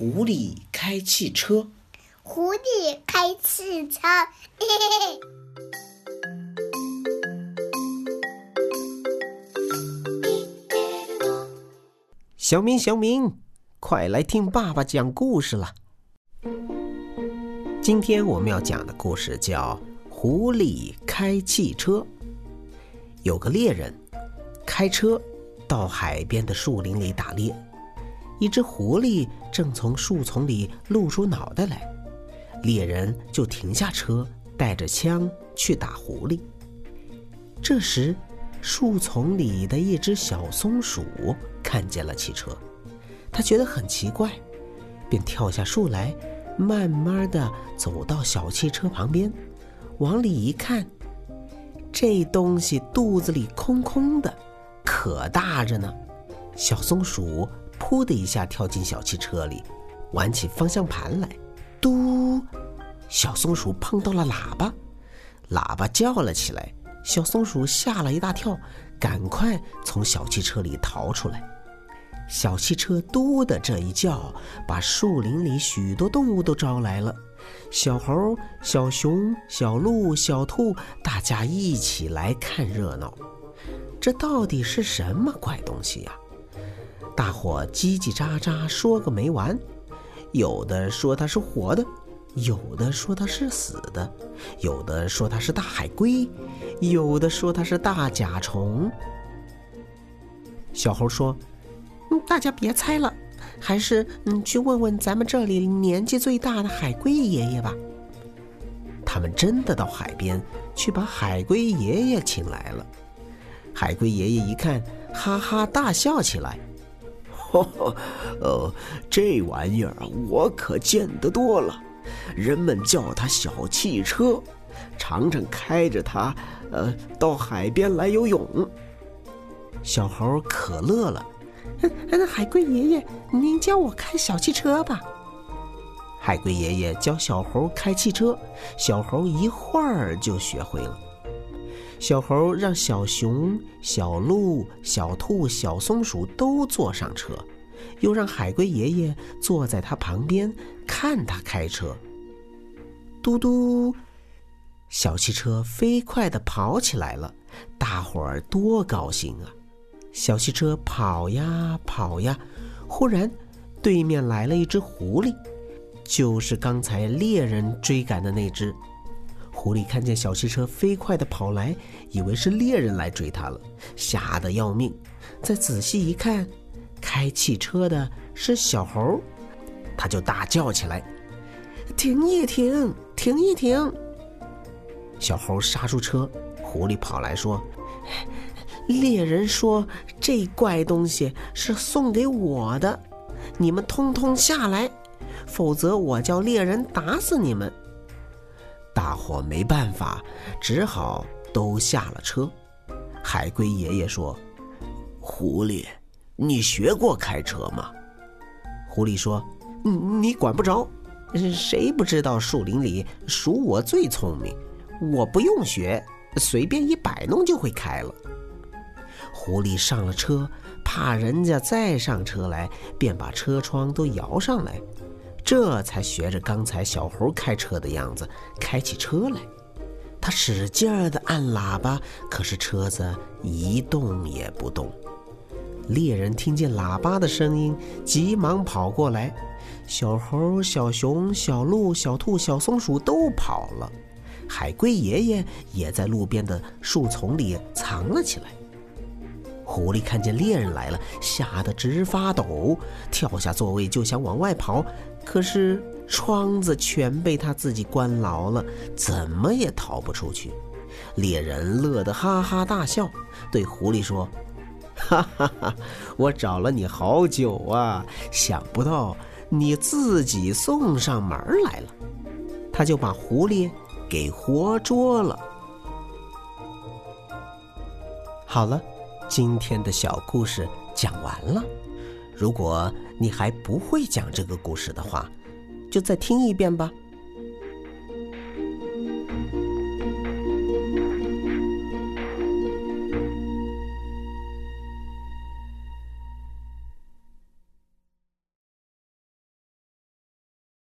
狐狸开汽车。狐狸开汽车，嘿嘿嘿。小明，小明，快来听爸爸讲故事了。今天我们要讲的故事叫《狐狸开汽车》。有个猎人开车到海边的树林里打猎，一只狐狸正从树丛里露出脑袋来，猎人就停下车，带着枪去打狐狸。这时，树丛里的一只小松鼠看见了汽车，它觉得很奇怪，便跳下树来，慢慢的走到小汽车旁边，往里一看。这东西肚子里空空的，可大着呢。小松鼠“噗”的一下跳进小汽车里，玩起方向盘来。嘟！小松鼠碰到了喇叭，喇叭叫了起来。小松鼠吓了一大跳，赶快从小汽车里逃出来。小汽车“嘟”的这一叫，把树林里许多动物都招来了。小猴、小熊、小鹿、小兔，大家一起来看热闹。这到底是什么怪东西呀？大伙叽叽喳喳说个没完。有的说它是活的，有的说它是死的，有的说它是大海龟，有的说它是大甲虫。小猴说：“，大家别猜了。”还是嗯，去问问咱们这里年纪最大的海龟爷爷吧。他们真的到海边去把海龟爷爷请来了。海龟爷爷一看，哈哈大笑起来：“呵呵，呃，这玩意儿我可见得多了，人们叫它小汽车，常常开着它，呃，到海边来游泳。”小猴可乐了。那海龟爷爷，您教我开小汽车吧。海龟爷爷教小猴开汽车，小猴一会儿就学会了。小猴让小熊、小鹿、小兔、小松鼠都坐上车，又让海龟爷爷坐在他旁边看他开车。嘟嘟，小汽车飞快地跑起来了，大伙儿多高兴啊！小汽车跑呀跑呀，忽然，对面来了一只狐狸，就是刚才猎人追赶的那只。狐狸看见小汽车飞快地跑来，以为是猎人来追它了，吓得要命。再仔细一看，开汽车的是小猴，他就大叫起来：“停一停，停一停！”小猴刹住车，狐狸跑来说。猎人说：“这怪东西是送给我的，你们通通下来，否则我叫猎人打死你们。”大伙没办法，只好都下了车。海龟爷爷说：“狐狸，你学过开车吗？”狐狸说：“你管不着，谁不知道树林里属我最聪明？我不用学，随便一摆弄就会开了。”狐狸上了车，怕人家再上车来，便把车窗都摇上来，这才学着刚才小猴开车的样子开起车来。他使劲儿地按喇叭，可是车子一动也不动。猎人听见喇叭的声音，急忙跑过来。小猴、小熊、小鹿、小兔、小松鼠都跑了，海龟爷爷也在路边的树丛里藏了起来。狐狸看见猎人来了，吓得直发抖，跳下座位就想往外跑，可是窗子全被他自己关牢了，怎么也逃不出去。猎人乐得哈哈大笑，对狐狸说：“哈哈哈，我找了你好久啊，想不到你自己送上门来了。”他就把狐狸给活捉了。好了。今天的小故事讲完了，如果你还不会讲这个故事的话，就再听一遍吧。